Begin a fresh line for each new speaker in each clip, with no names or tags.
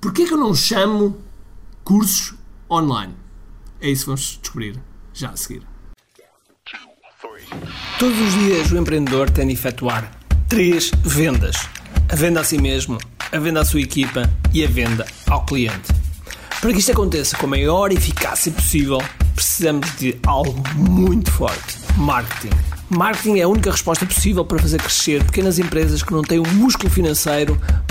Porquê que eu não chamo cursos online? É isso que vamos descobrir já a seguir. Todos os dias o empreendedor tem de efetuar três vendas: a venda a si mesmo, a venda à sua equipa e a venda ao cliente. Para que isto aconteça com a maior eficácia possível, precisamos de algo muito forte: marketing. Marketing é a única resposta possível para fazer crescer pequenas empresas que não têm o um músculo financeiro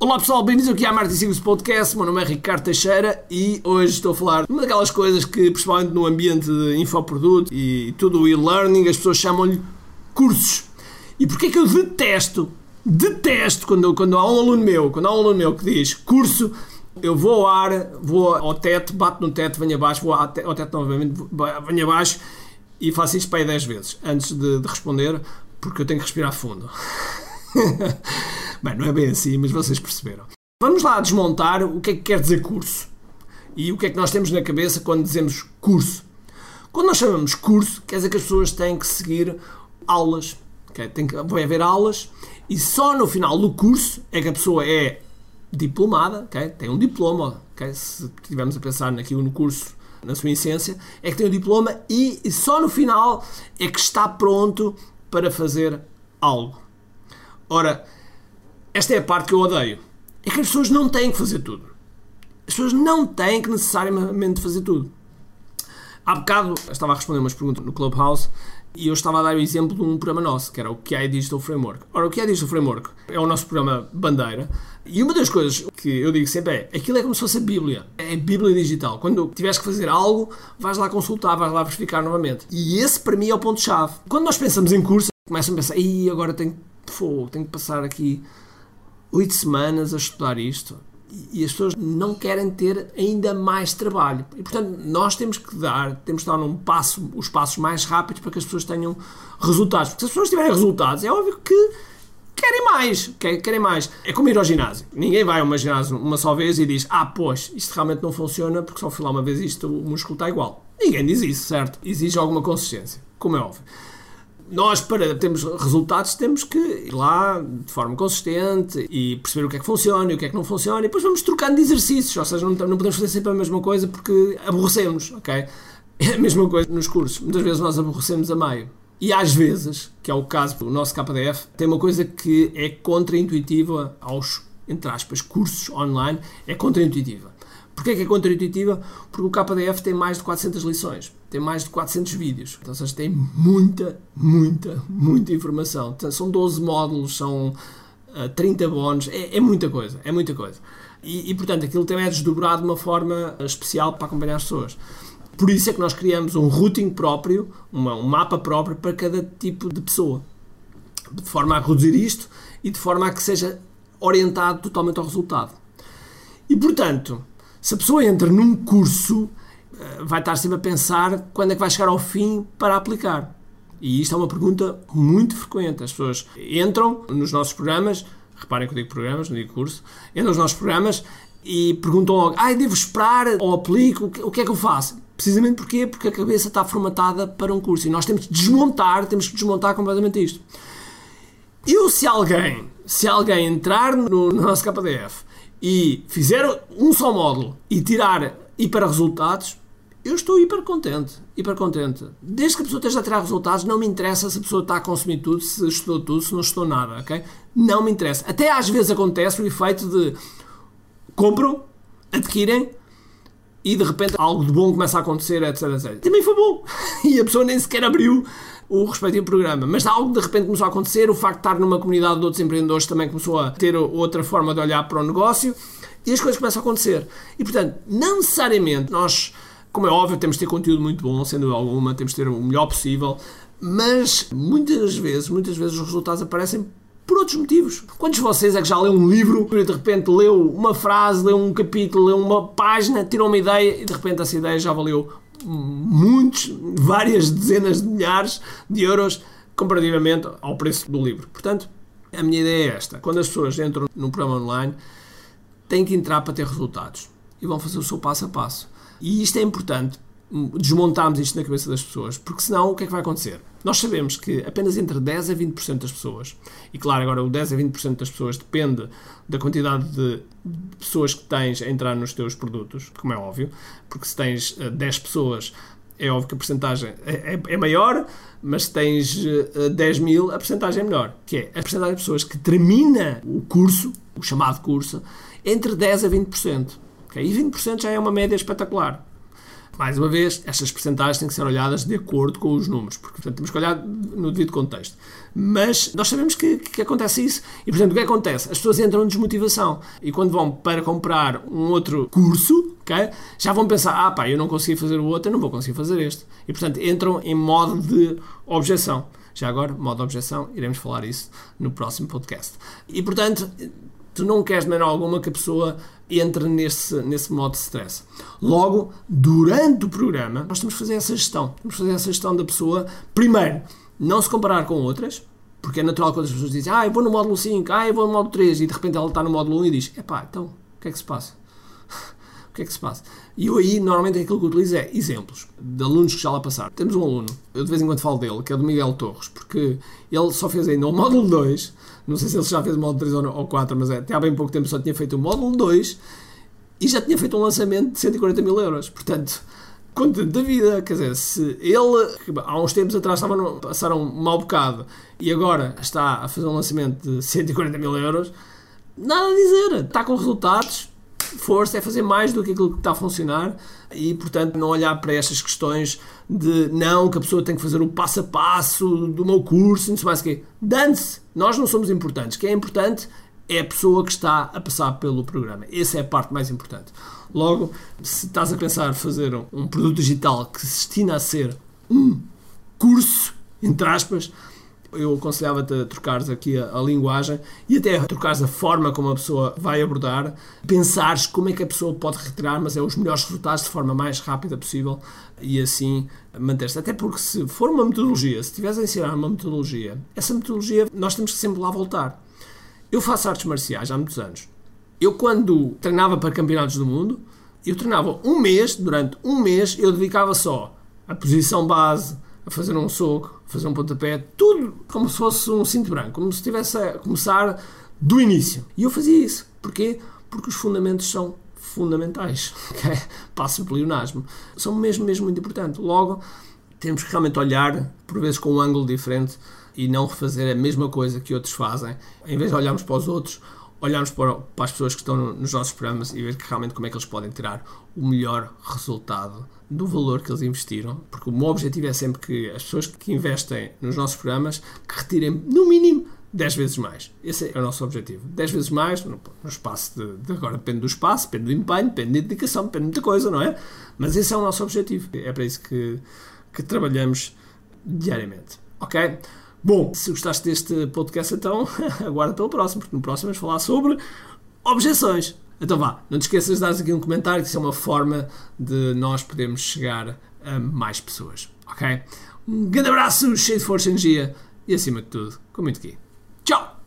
Olá pessoal, bem-vindos ao QI Marketing Secrets Podcast. Meu nome é Ricardo Teixeira e hoje estou a falar de uma daquelas coisas que, principalmente no ambiente de infoproduto e tudo o e-learning, as pessoas chamam-lhe cursos. E porquê que eu detesto detesto quando, quando há um aluno meu, quando há um aluno meu que diz curso, eu vou ao ar, vou ao teto, bato no teto, venho abaixo, vou ao teto novamente, venho abaixo e faço isto para aí 10 vezes antes de, de responder, porque eu tenho que respirar fundo. bem, não é bem assim, mas vocês perceberam. Vamos lá desmontar o que é que quer dizer curso. E o que é que nós temos na cabeça quando dizemos curso. Quando nós chamamos curso, quer dizer que as pessoas têm que seguir aulas. Okay? Tem que, vai haver aulas e só no final do curso é que a pessoa é diplomada, okay? tem um diploma, okay? se estivermos a pensar naquilo no curso, na sua essência, é que tem um diploma e, e só no final é que está pronto para fazer algo. Ora, esta é a parte que eu odeio. É que as pessoas não têm que fazer tudo. As pessoas não têm que necessariamente fazer tudo. Há bocado estava a responder umas perguntas no Clubhouse e eu estava a dar o exemplo de um programa nosso, que era o QI Digital Framework. Ora, o QI Digital Framework é o nosso programa bandeira e uma das coisas que eu digo sempre é aquilo é como se fosse a Bíblia. É a Bíblia digital. Quando tiveres que fazer algo, vais lá consultar, vais lá verificar novamente. E esse para mim é o ponto-chave. Quando nós pensamos em curso, começam a pensar, Ih, agora tenho, pô, tenho que passar aqui oito semanas a estudar isto e as pessoas não querem ter ainda mais trabalho. E portanto, nós temos que dar, temos que dar um passo, os passos mais rápidos para que as pessoas tenham resultados. Porque se as pessoas tiverem resultados, é óbvio que querem mais, querem mais. É como ir ao ginásio. Ninguém vai ao ginásio uma só vez e diz: Ah, pois, isto realmente não funciona porque só fui lá uma vez e isto, o músculo está igual. Ninguém diz isso, certo? Exige alguma consistência, como é óbvio nós, para termos resultados, temos que ir lá de forma consistente e perceber o que é que funciona e o que é que não funciona e depois vamos trocando de exercícios, ou seja, não, não podemos fazer sempre a mesma coisa porque aborrecemos, ok? É a mesma coisa nos cursos. Muitas vezes nós aborrecemos a meio. E às vezes, que é o caso do nosso KDF, tem uma coisa que é contra-intuitiva aos, entre aspas, cursos online, é contra-intuitiva. Porquê é que é contra-intuitiva? Porque o KDF tem mais de 400 lições, tem mais de 400 vídeos, então, seja, tem muita, muita, muita informação. Então, são 12 módulos, são uh, 30 bónus, é, é, muita coisa, é muita coisa. E, e, portanto, aquilo também é desdobrado de uma forma especial para acompanhar as pessoas. Por isso é que nós criamos um routing próprio, uma, um mapa próprio para cada tipo de pessoa, de forma a reduzir isto e de forma a que seja orientado totalmente ao resultado. E portanto, se a pessoa entra num curso, eh, vai estar sempre a pensar quando é que vai chegar ao fim para aplicar. E isto é uma pergunta muito frequente. As pessoas entram nos nossos programas, reparem que eu digo programas, não digo curso, entram nos nossos programas e perguntam logo: ah, devo esperar ou aplico? O que é que eu faço? Precisamente porquê? Porque a cabeça está formatada para um curso e nós temos que desmontar, temos que desmontar completamente isto. Eu, se alguém, se alguém entrar no, no nosso KDF e fizer um só módulo e tirar hiper resultados, eu estou hiper contente, hiper contente. Desde que a pessoa esteja a tirar resultados, não me interessa se a pessoa está a consumir tudo, se estudou tudo, se não estudou nada, ok? Não me interessa. Até às vezes acontece o efeito de compram, adquirem e de repente algo de bom começa a acontecer, etc, etc. Também foi bom. E a pessoa nem sequer abriu o respectivo programa. Mas algo de repente começou a acontecer, o facto de estar numa comunidade de outros empreendedores também começou a ter outra forma de olhar para o negócio e as coisas começam a acontecer. E portanto, não necessariamente nós, como é óbvio, temos de ter conteúdo muito bom, sendo alguma, temos de ter o melhor possível, mas muitas vezes, muitas vezes os resultados aparecem por outros motivos. Quantos de vocês é que já leu um livro e de repente leu uma frase, leu um capítulo, leu uma página, tirou uma ideia e de repente essa ideia já valeu muitos, várias dezenas de milhares de euros comparativamente ao preço do livro. Portanto, a minha ideia é esta: quando as pessoas entram num programa online, têm que entrar para ter resultados e vão fazer o seu passo a passo. E isto é importante desmontarmos isto na cabeça das pessoas, porque senão o que é que vai acontecer? Nós sabemos que apenas entre 10 a 20% das pessoas, e claro, agora o 10 a 20% das pessoas depende da quantidade de pessoas que tens a entrar nos teus produtos, como é óbvio, porque se tens 10 eh, pessoas, é óbvio que a porcentagem é, é, é, maior, mas se tens 10 eh, mil, a porcentagem é menor, que é a porcentagem de pessoas que termina o curso, o chamado curso, entre 10 a 20%. Okay? E 20% já é uma média espetacular. Mais uma vez, estas percentagens têm que ser olhadas de acordo com os números, porque portanto, temos que olhar no devido contexto. Mas nós sabemos que, que acontece isso. E, portanto, o que acontece? As pessoas entram em desmotivação. E quando vão para comprar um outro curso, okay, já vão pensar: ah, pá, eu não consegui fazer o outro, eu não vou conseguir fazer este. E, portanto, entram em modo de objeção. Já agora, modo de objeção, iremos falar isso no próximo podcast. E, portanto, tu não queres de maneira alguma que a pessoa entre nesse, nesse modo de stress. Logo, durante o programa, nós temos que fazer essa gestão. Temos que fazer essa gestão da pessoa, primeiro, não se comparar com outras, porque é natural quando as pessoas dizem, ah, eu vou no módulo 5, ah, eu vou no módulo 3, e de repente ela está no módulo 1 e diz, epá, então, o que é que se passa? o que é que se passa? E eu aí, normalmente, aquilo que utilizo é exemplos de alunos que já lá passaram. Temos um aluno, eu de vez em quando falo dele, que é do Miguel Torres, porque ele só fez ainda o módulo 2, não sei se ele já fez o módulo 3 ou 4, mas é, até há bem pouco tempo só tinha feito o módulo 2 e já tinha feito um lançamento de 140 mil euros. Portanto, contente da vida. Quer dizer, se ele há uns tempos atrás estava no, passaram um mau bocado e agora está a fazer um lançamento de 140 mil euros, nada a dizer. Está com resultados, força, é fazer mais do que aquilo que está a funcionar e, portanto, não olhar para estas questões de não, que a pessoa tem que fazer o passo a passo do meu curso, não sei mais o quê. Dane-se, nós não somos importantes. Quem é importante é a pessoa que está a passar pelo programa. Essa é a parte mais importante. Logo, se estás a pensar fazer um produto digital que se destina a ser um curso, entre aspas, eu aconselhava-te a trocares aqui a, a, linguagem e até trocares a forma como a pessoa vai abordar, pensares como é que a pessoa pode retirar, mas é os melhores resultados de forma mais rápida possível e assim manter-se. Até porque se for uma metodologia, se estiveres a ensinar uma metodologia, essa metodologia nós temos que sempre lá voltar. Eu faço artes marciais há muitos anos. Eu quando treinava para campeonatos do mundo, eu treinava um mês, durante um mês eu dedicava só a posição base, a fazer um soco, a fazer um pontapé, tudo como se fosse um cinto branco, como se estivesse a começar do início. E eu fazia isso. Porquê? Porque os fundamentos são fundamentais. Okay? Passo o pleonasmo. São mesmo, mesmo muito importantes. Logo, temos que realmente olhar, por vezes com um ângulo diferente, e não refazer a mesma coisa que outros fazem. Em vez de olharmos para os outros, olharmos para, para as pessoas que estão nos nossos programas e ver que realmente como é que eles podem tirar o melhor resultado do valor que eles investiram, porque o meu objetivo é sempre que as pessoas que investem nos nossos programas que retirem no mínimo 10 vezes mais. Esse é o nosso objetivo. 10 vezes mais no, no espaço de, de, agora depende do espaço, depende do empenho, depende da dedicação, depende de muita coisa, não é? Mas esse é o nosso objetivo. É para isso que, que trabalhamos diariamente. Ok? Bom, se gostaste deste podcast, então aguarda pelo próximo, porque no próximo vamos falar sobre objeções. Então vá, não te esqueças de dar aqui um comentário, que isso é uma forma de nós podermos chegar a mais pessoas. Ok? Um grande abraço, cheio de força e energia e acima de tudo, com muito aqui. Tchau!